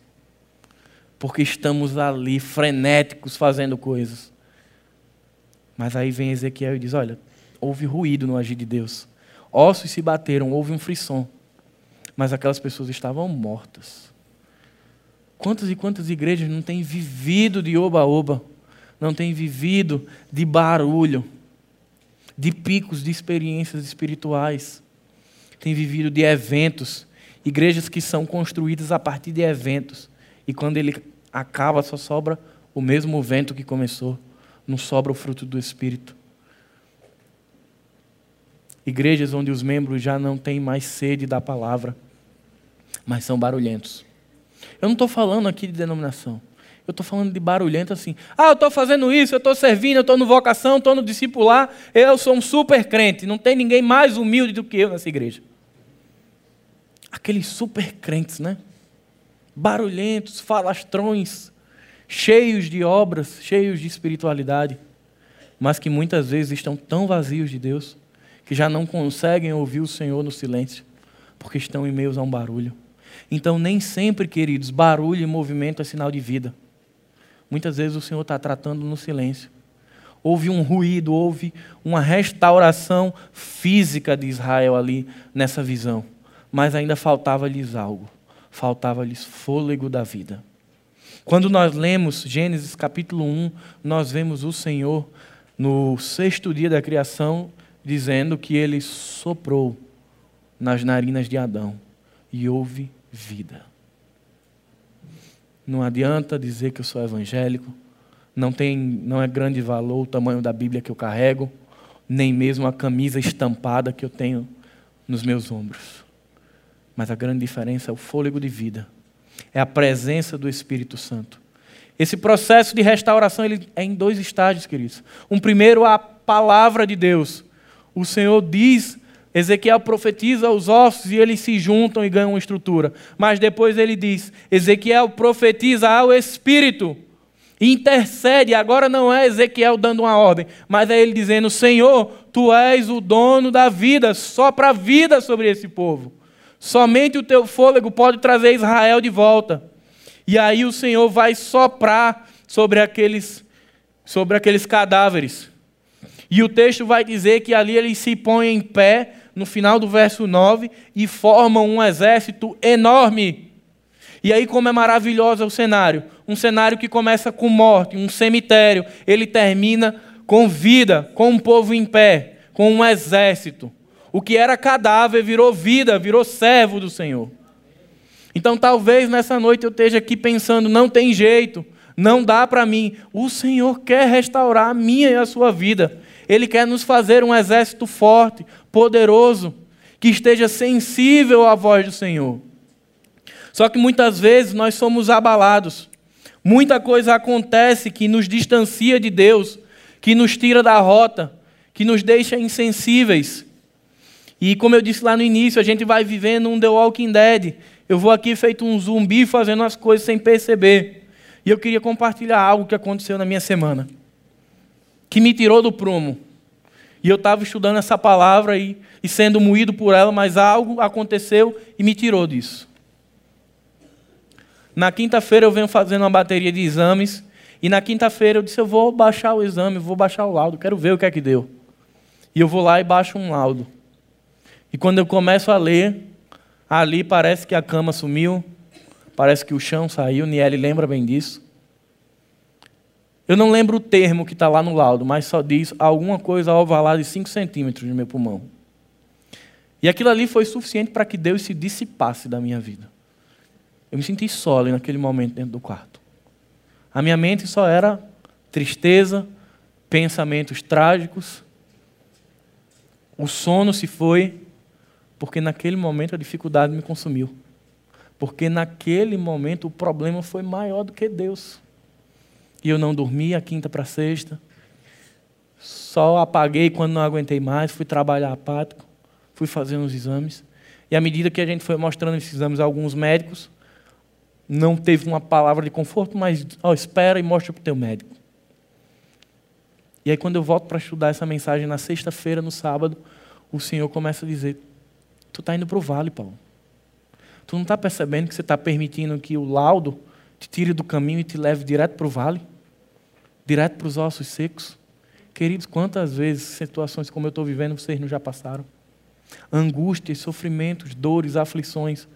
porque estamos ali frenéticos fazendo coisas. Mas aí vem Ezequiel e diz: Olha, houve ruído no agir de Deus. Ossos se bateram, houve um frisson. Mas aquelas pessoas estavam mortas. Quantas e quantas igrejas não têm vivido de oba-oba, não têm vivido de barulho, de picos de experiências espirituais, têm vivido de eventos, igrejas que são construídas a partir de eventos, e quando ele acaba só sobra o mesmo vento que começou, não sobra o fruto do Espírito. Igrejas onde os membros já não têm mais sede da palavra, mas são barulhentos. Eu não estou falando aqui de denominação. Eu estou falando de barulhento assim. Ah, eu estou fazendo isso, eu estou servindo, eu estou no vocação, estou no discipular. Eu sou um super crente. Não tem ninguém mais humilde do que eu nessa igreja. Aqueles super crentes, né? Barulhentos, falastrões, cheios de obras, cheios de espiritualidade, mas que muitas vezes estão tão vazios de Deus que já não conseguem ouvir o Senhor no silêncio, porque estão em meio a um barulho. Então, nem sempre, queridos, barulho e movimento é sinal de vida. Muitas vezes o Senhor está tratando no silêncio. Houve um ruído, houve uma restauração física de Israel ali nessa visão. Mas ainda faltava-lhes algo. Faltava-lhes fôlego da vida. Quando nós lemos Gênesis capítulo 1, nós vemos o Senhor, no sexto dia da criação, dizendo que ele soprou nas narinas de Adão e houve vida. Não adianta dizer que eu sou evangélico, não tem, não é grande valor o tamanho da Bíblia que eu carrego, nem mesmo a camisa estampada que eu tenho nos meus ombros. Mas a grande diferença é o fôlego de vida, é a presença do Espírito Santo. Esse processo de restauração ele é em dois estágios, queridos. Um primeiro, a palavra de Deus. O Senhor diz Ezequiel profetiza os ossos e eles se juntam e ganham estrutura. Mas depois ele diz: Ezequiel profetiza ao Espírito. Intercede, agora não é Ezequiel dando uma ordem, mas é ele dizendo: Senhor, tu és o dono da vida, sopra vida sobre esse povo. Somente o teu fôlego pode trazer Israel de volta. E aí o Senhor vai soprar sobre aqueles, sobre aqueles cadáveres. E o texto vai dizer que ali eles se põem em pé no final do verso 9, e formam um exército enorme. E aí, como é maravilhoso o cenário. Um cenário que começa com morte, um cemitério. Ele termina com vida, com um povo em pé, com um exército. O que era cadáver virou vida, virou servo do Senhor. Então, talvez nessa noite eu esteja aqui pensando: não tem jeito, não dá para mim. O Senhor quer restaurar a minha e a sua vida. Ele quer nos fazer um exército forte, poderoso, que esteja sensível à voz do Senhor. Só que muitas vezes nós somos abalados. Muita coisa acontece que nos distancia de Deus, que nos tira da rota, que nos deixa insensíveis. E como eu disse lá no início, a gente vai vivendo um The Walking Dead. Eu vou aqui feito um zumbi fazendo as coisas sem perceber. E eu queria compartilhar algo que aconteceu na minha semana que me tirou do prumo. E eu estava estudando essa palavra e, e sendo moído por ela, mas algo aconteceu e me tirou disso. Na quinta-feira eu venho fazendo uma bateria de exames. E na quinta-feira eu disse: Eu vou baixar o exame, vou baixar o laudo, quero ver o que é que deu. E eu vou lá e baixo um laudo. E quando eu começo a ler, ali parece que a cama sumiu, parece que o chão saiu, Niele lembra bem disso. Eu não lembro o termo que está lá no laudo, mas só diz alguma coisa ovalada de 5 centímetros no meu pulmão. E aquilo ali foi suficiente para que Deus se dissipasse da minha vida. Eu me senti só ali naquele momento dentro do quarto. A minha mente só era tristeza, pensamentos trágicos. O sono se foi, porque naquele momento a dificuldade me consumiu. Porque naquele momento o problema foi maior do que Deus. E eu não dormi a quinta para sexta. Só apaguei quando não aguentei mais, fui trabalhar apático, fui fazer uns exames. E à medida que a gente foi mostrando esses exames a alguns médicos, não teve uma palavra de conforto, mas oh, espera e mostra para o teu médico. E aí, quando eu volto para estudar essa mensagem na sexta-feira, no sábado, o Senhor começa a dizer: Tu está indo para o vale, Paulo. Tu não está percebendo que você está permitindo que o laudo te tire do caminho e te leve direto para o vale? Direto para os ossos secos? Queridos, quantas vezes situações como eu estou vivendo vocês não já passaram? Angústias, sofrimentos, dores, aflições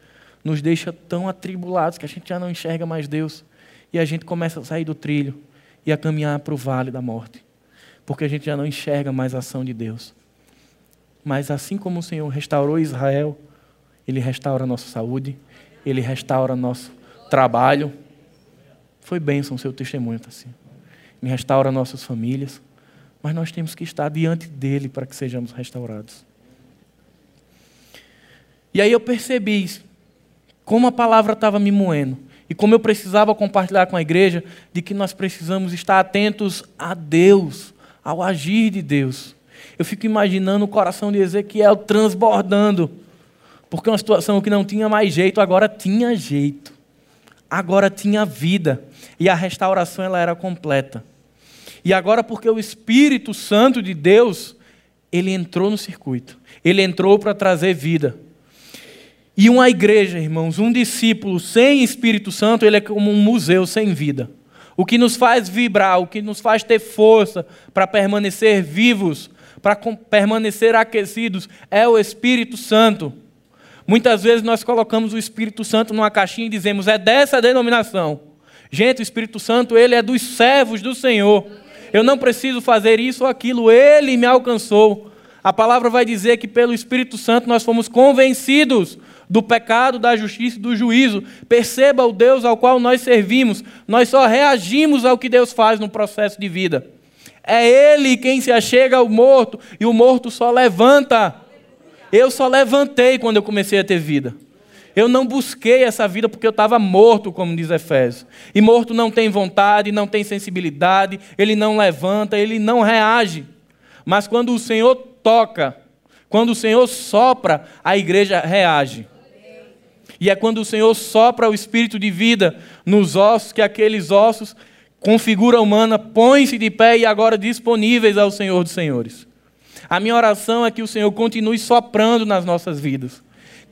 nos deixa tão atribulados que a gente já não enxerga mais Deus e a gente começa a sair do trilho e a caminhar para o vale da morte, porque a gente já não enxerga mais a ação de Deus. Mas assim como o Senhor restaurou Israel, Ele restaura a nossa saúde, Ele restaura nosso trabalho. Foi bênção o seu testemunho, assim. Ele restaura nossas famílias, mas nós temos que estar diante dele para que sejamos restaurados. E aí eu percebi como a palavra estava me moendo e como eu precisava compartilhar com a igreja de que nós precisamos estar atentos a Deus, ao agir de Deus. Eu fico imaginando o coração de Ezequiel transbordando, porque uma situação que não tinha mais jeito, agora tinha jeito. Agora tinha vida e a restauração ela era completa. E agora porque o Espírito Santo de Deus, ele entrou no circuito. Ele entrou para trazer vida. E uma igreja, irmãos, um discípulo sem Espírito Santo, ele é como um museu sem vida. O que nos faz vibrar, o que nos faz ter força para permanecer vivos, para permanecer aquecidos, é o Espírito Santo. Muitas vezes nós colocamos o Espírito Santo numa caixinha e dizemos, é dessa denominação. Gente, o Espírito Santo, ele é dos servos do Senhor. Eu não preciso fazer isso ou aquilo, ele me alcançou. A palavra vai dizer que pelo Espírito Santo nós fomos convencidos do pecado, da justiça e do juízo. Perceba o Deus ao qual nós servimos. Nós só reagimos ao que Deus faz no processo de vida. É Ele quem se achega ao morto e o morto só levanta. Eu só levantei quando eu comecei a ter vida. Eu não busquei essa vida porque eu estava morto, como diz Efésios. E morto não tem vontade, não tem sensibilidade, ele não levanta, ele não reage. Mas quando o Senhor toca, quando o Senhor sopra, a igreja reage. E é quando o Senhor sopra o espírito de vida nos ossos, que aqueles ossos, com figura humana, põem-se de pé e agora disponíveis ao Senhor dos Senhores. A minha oração é que o Senhor continue soprando nas nossas vidas.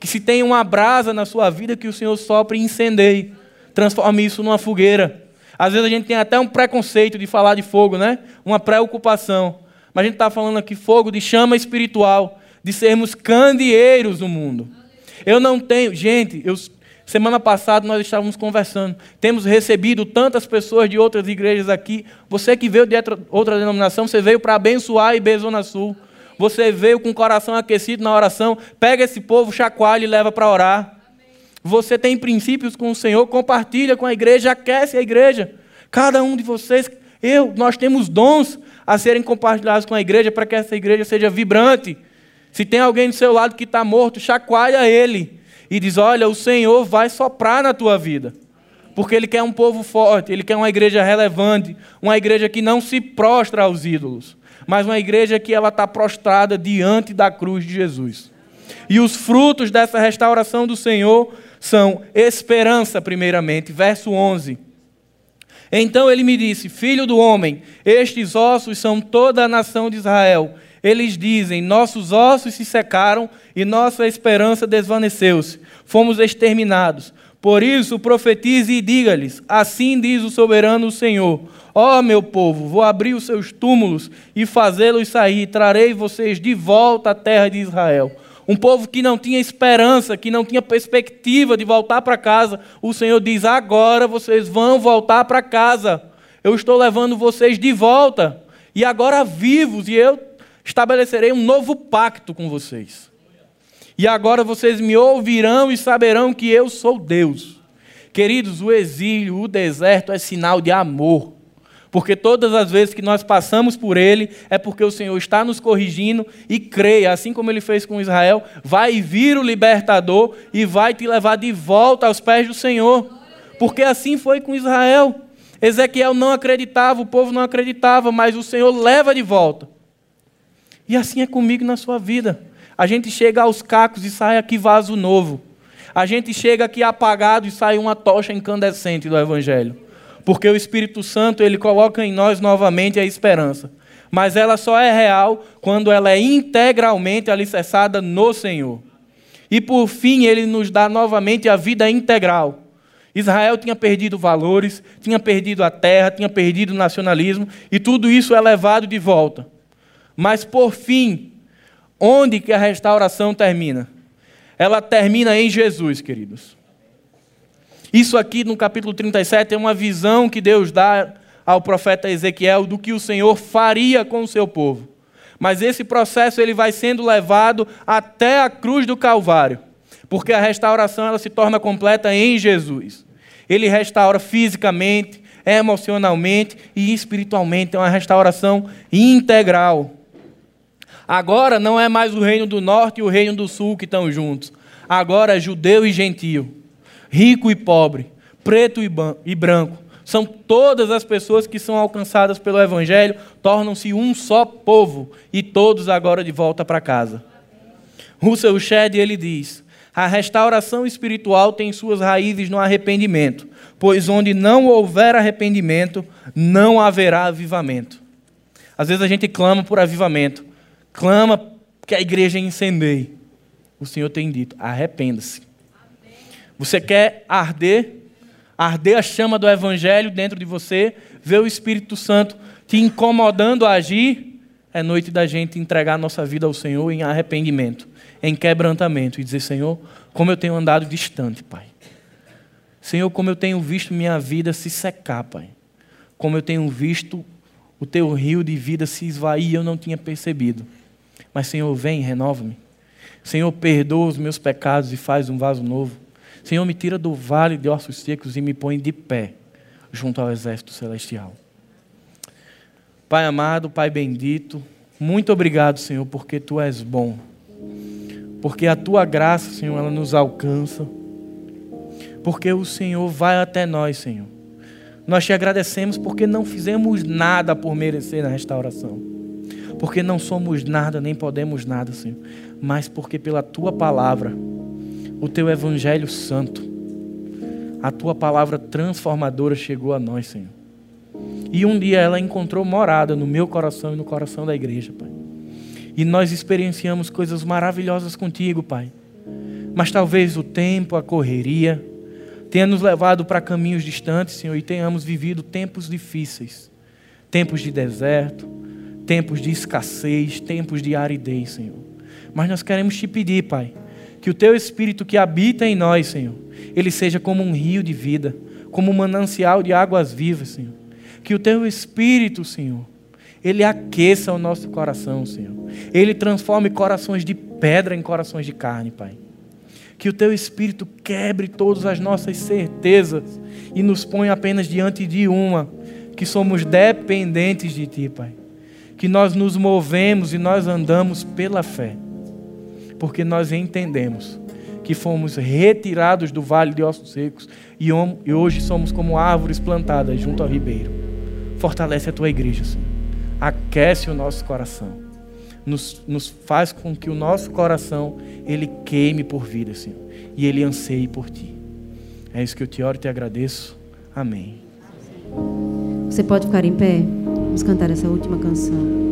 Que se tem uma brasa na sua vida, que o Senhor sopre e incendeie. Transforme isso numa fogueira. Às vezes a gente tem até um preconceito de falar de fogo, né? Uma preocupação. Mas a gente está falando aqui fogo de chama espiritual, de sermos candeeiros no mundo. Eu não tenho. Gente, eu, semana passada nós estávamos conversando. Temos recebido tantas pessoas de outras igrejas aqui. Você que veio de outra denominação, você veio para abençoar a IB Zona Sul. Você veio com o coração aquecido na oração. Pega esse povo, chacoalha e leva para orar. Você tem princípios com o Senhor, compartilha com a igreja, aquece a igreja. Cada um de vocês, eu, nós temos dons a serem compartilhados com a igreja para que essa igreja seja vibrante se tem alguém do seu lado que está morto, chacoalha ele e diz: Olha, o Senhor vai soprar na tua vida. Porque Ele quer um povo forte, Ele quer uma igreja relevante, uma igreja que não se prostra aos ídolos, mas uma igreja que ela está prostrada diante da cruz de Jesus. E os frutos dessa restauração do Senhor são esperança, primeiramente, verso 11. Então ele me disse: Filho do homem, estes ossos são toda a nação de Israel eles dizem: Nossos ossos se secaram e nossa esperança desvaneceu-se. Fomos exterminados. Por isso, profetize e diga-lhes: Assim diz o soberano Senhor: Ó oh, meu povo, vou abrir os seus túmulos e fazê-los sair. Trarei vocês de volta à terra de Israel. Um povo que não tinha esperança, que não tinha perspectiva de voltar para casa. O Senhor diz: agora vocês vão voltar para casa. Eu estou levando vocês de volta. E agora vivos, e eu estabelecerei um novo pacto com vocês. E agora vocês me ouvirão e saberão que eu sou Deus. Queridos, o exílio, o deserto é sinal de amor. Porque todas as vezes que nós passamos por ele, é porque o Senhor está nos corrigindo e creia, assim como ele fez com Israel, vai vir o libertador e vai te levar de volta aos pés do Senhor. Porque assim foi com Israel. Ezequiel não acreditava, o povo não acreditava, mas o Senhor leva de volta. E assim é comigo na sua vida. A gente chega aos cacos e sai aqui vaso novo. A gente chega aqui apagado e sai uma tocha incandescente do Evangelho. Porque o Espírito Santo, ele coloca em nós novamente a esperança. Mas ela só é real quando ela é integralmente alicerçada no Senhor. E por fim, ele nos dá novamente a vida integral. Israel tinha perdido valores, tinha perdido a terra, tinha perdido o nacionalismo, e tudo isso é levado de volta. Mas por fim, onde que a restauração termina? Ela termina em Jesus, queridos. Isso aqui no capítulo 37 é uma visão que Deus dá ao profeta Ezequiel do que o Senhor faria com o seu povo. Mas esse processo ele vai sendo levado até a cruz do Calvário, porque a restauração ela se torna completa em Jesus. Ele restaura fisicamente, emocionalmente e espiritualmente, é uma restauração integral. Agora não é mais o reino do norte e o reino do sul que estão juntos. Agora é judeu e gentio rico e pobre, preto e branco. São todas as pessoas que são alcançadas pelo Evangelho, tornam-se um só povo e todos agora de volta para casa. Russell Shedd ele diz: a restauração espiritual tem suas raízes no arrependimento, pois onde não houver arrependimento, não haverá avivamento. Às vezes a gente clama por avivamento, clama que a igreja incendeie. O Senhor tem dito: arrependa-se. Você quer arder, arder a chama do Evangelho dentro de você, ver o Espírito Santo te incomodando a agir, é noite da gente entregar a nossa vida ao Senhor em arrependimento, em quebrantamento e dizer: Senhor, como eu tenho andado distante, Pai. Senhor, como eu tenho visto minha vida se secar, Pai. Como eu tenho visto o teu rio de vida se esvair e eu não tinha percebido. Mas, Senhor, vem, renova-me. Senhor, perdoa os meus pecados e faz um vaso novo. Senhor, me tira do vale de ossos secos e me põe de pé junto ao exército celestial. Pai amado, Pai bendito, muito obrigado, Senhor, porque tu és bom. Porque a tua graça, Senhor, ela nos alcança. Porque o Senhor vai até nós, Senhor. Nós te agradecemos porque não fizemos nada por merecer a restauração. Porque não somos nada, nem podemos nada, Senhor. Mas porque pela tua palavra o teu evangelho santo, a tua palavra transformadora chegou a nós, Senhor. E um dia ela encontrou morada no meu coração e no coração da igreja, Pai. E nós experienciamos coisas maravilhosas contigo, Pai. Mas talvez o tempo, a correria, tenha nos levado para caminhos distantes, Senhor, e tenhamos vivido tempos difíceis tempos de deserto, tempos de escassez, tempos de aridez, Senhor. Mas nós queremos te pedir, Pai, que o teu espírito que habita em nós, Senhor, ele seja como um rio de vida, como um manancial de águas vivas, Senhor. Que o teu espírito, Senhor, ele aqueça o nosso coração, Senhor. Ele transforme corações de pedra em corações de carne, Pai. Que o teu espírito quebre todas as nossas certezas e nos ponha apenas diante de uma, que somos dependentes de ti, Pai. Que nós nos movemos e nós andamos pela fé porque nós entendemos que fomos retirados do vale de ossos secos e hoje somos como árvores plantadas junto ao ribeiro. Fortalece a tua igreja, Senhor. Aquece o nosso coração. Nos, nos faz com que o nosso coração ele queime por vida, Senhor, e ele anseie por ti. É isso que eu te oro e te agradeço. Amém. Você pode ficar em pé? Vamos cantar essa última canção.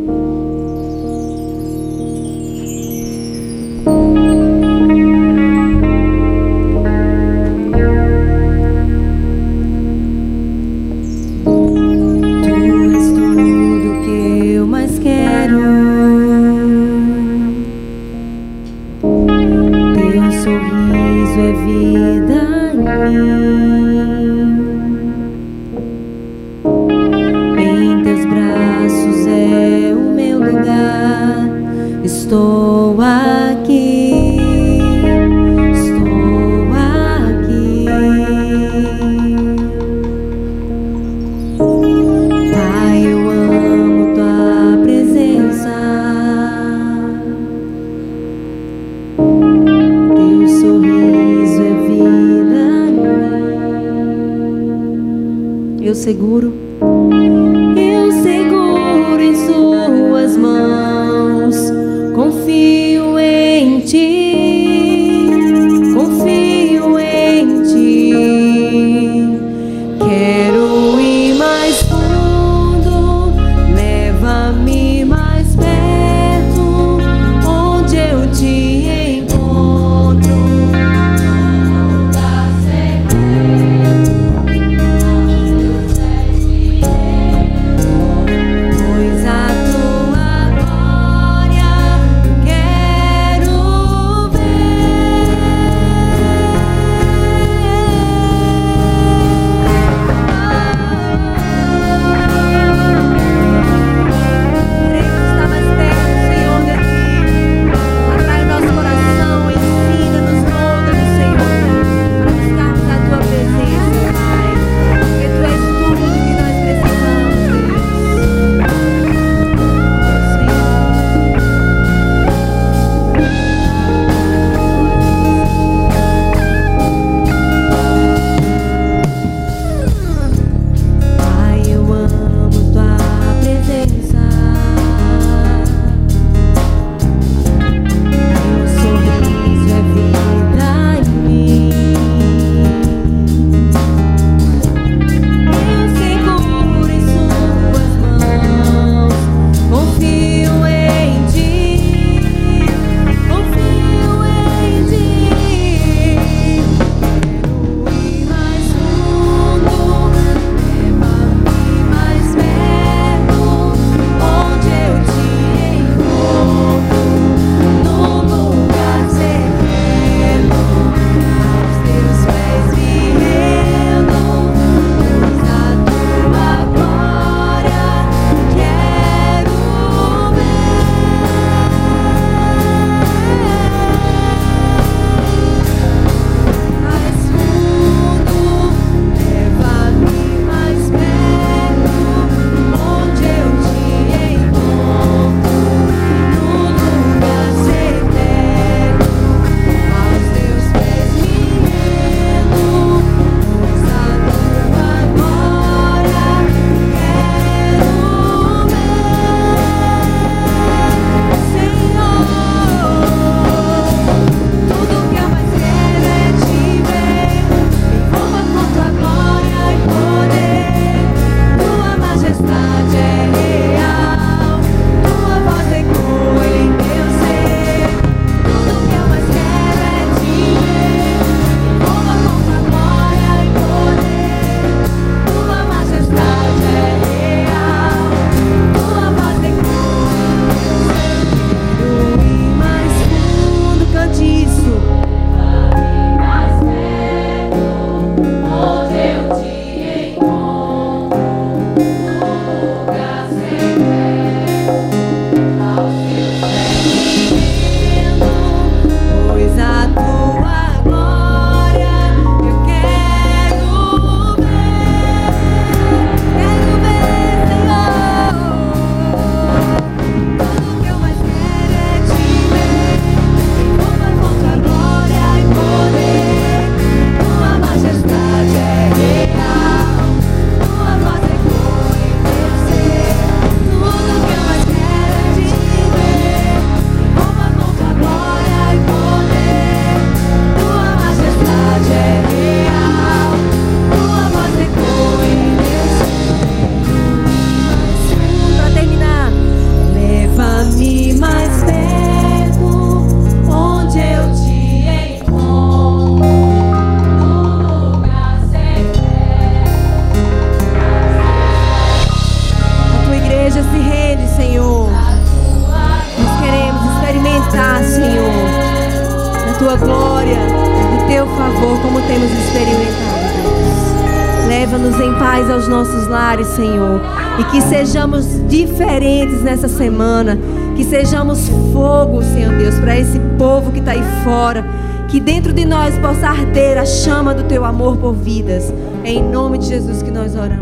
Semana. Que sejamos fogo, Senhor Deus, para esse povo que está aí fora. Que dentro de nós possa arder a chama do teu amor por vidas. É em nome de Jesus que nós oramos.